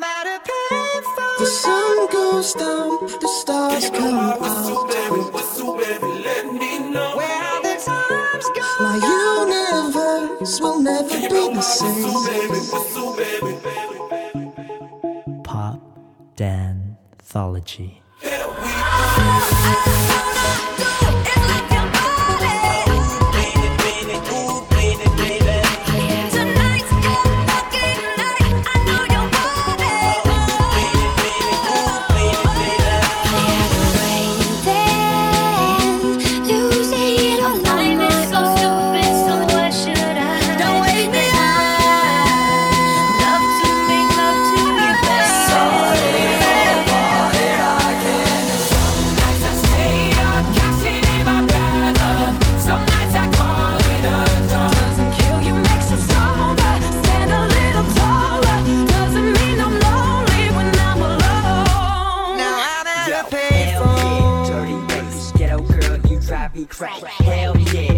The sun goes down, the stars come out. My universe will never be the same. Pop he cracked. Hell yeah.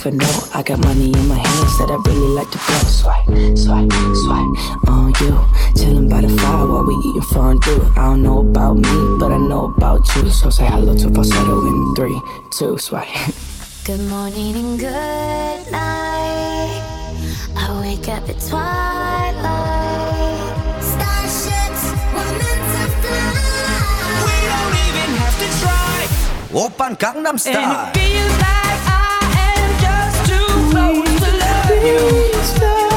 you'll never ever know. I got money in my hands that I really like to blow. Swipe, swipe, swipe on you. Chilling by the fire while we eating fondue. I don't know about me, but I know about you. So say hello to falsetto in three, two, swipe. Good morning and good night. I wake up at twilight. 오빤 강남스타일 you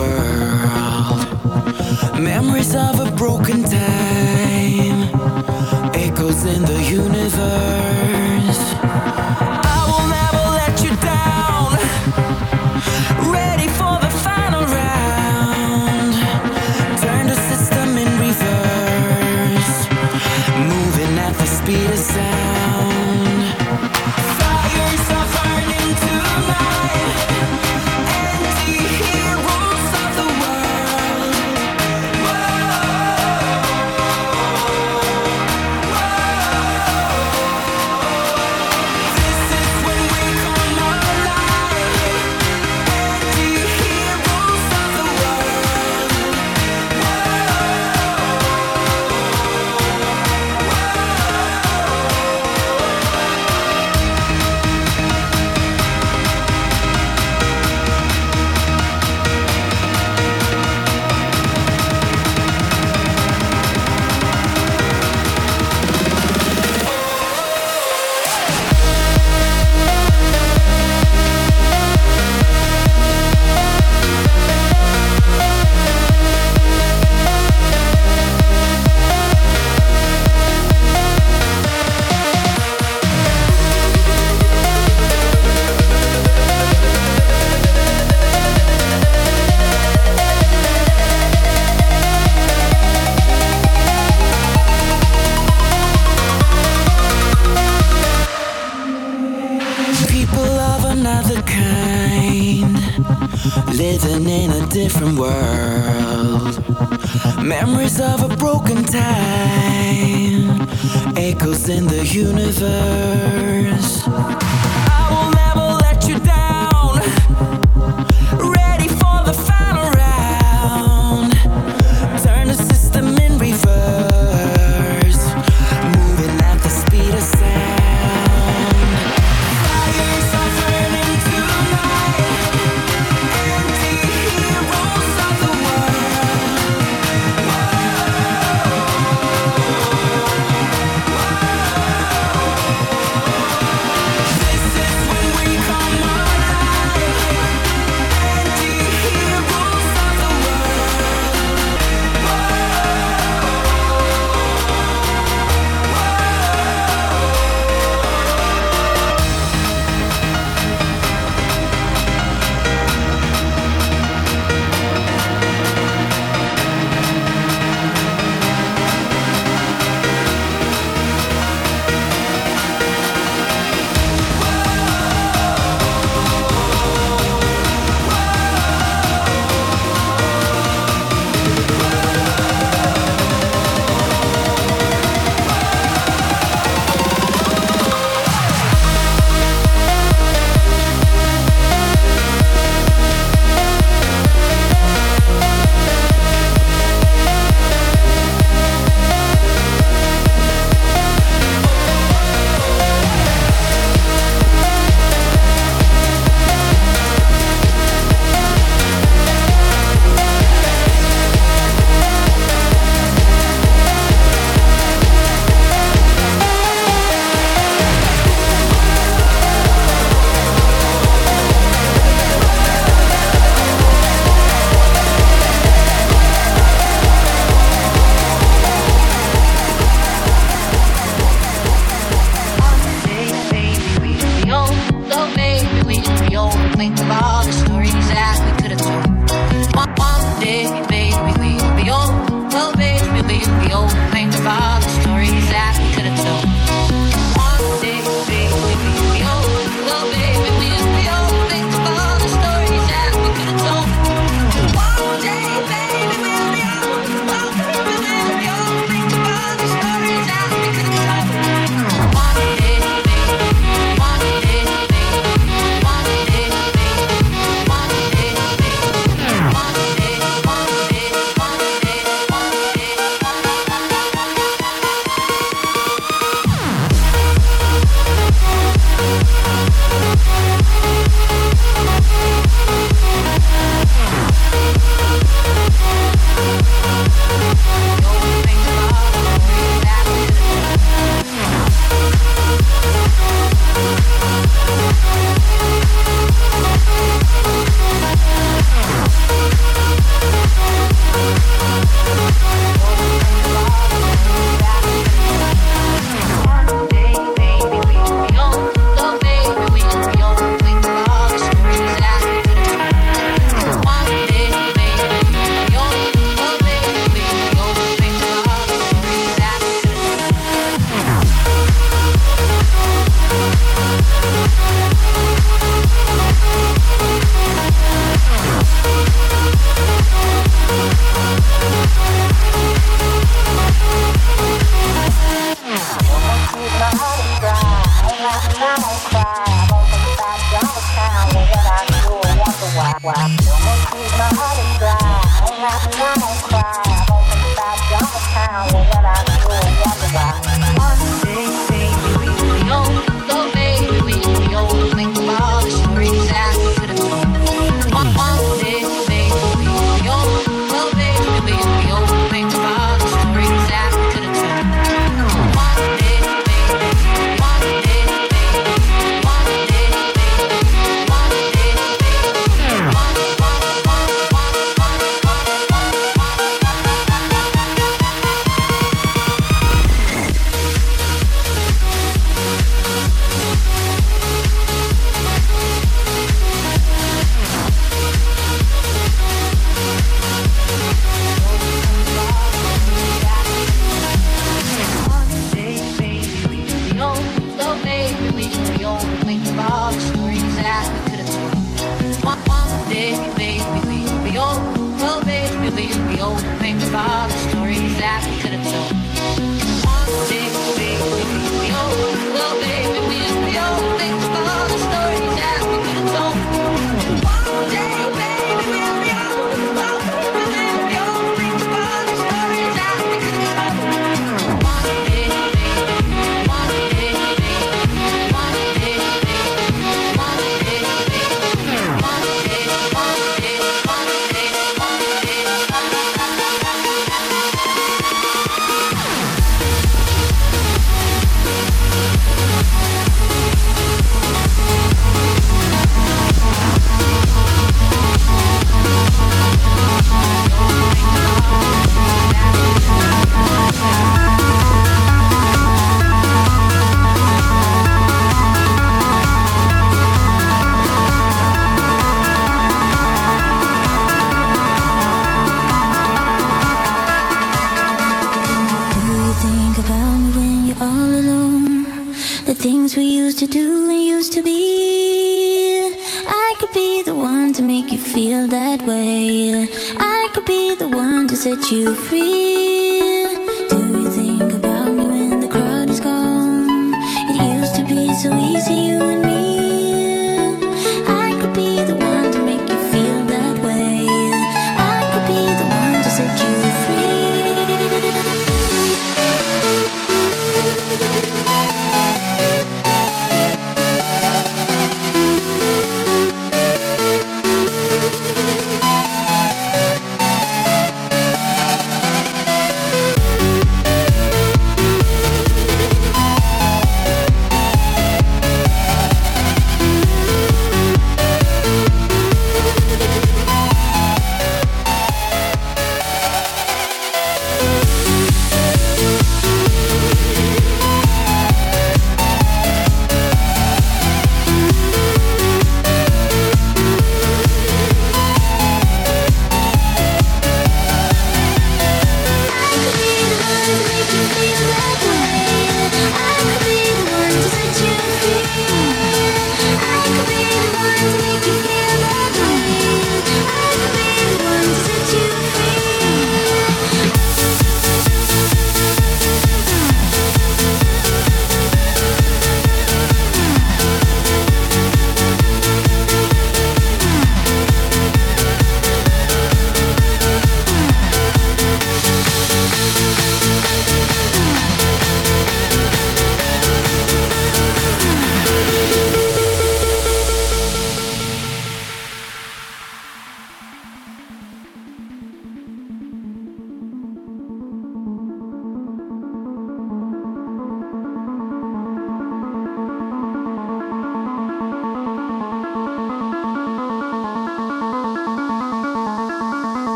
world. Memories of a broken Stories that we could have told. One, one day.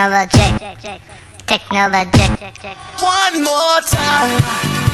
Technologic. Technologic. One more time.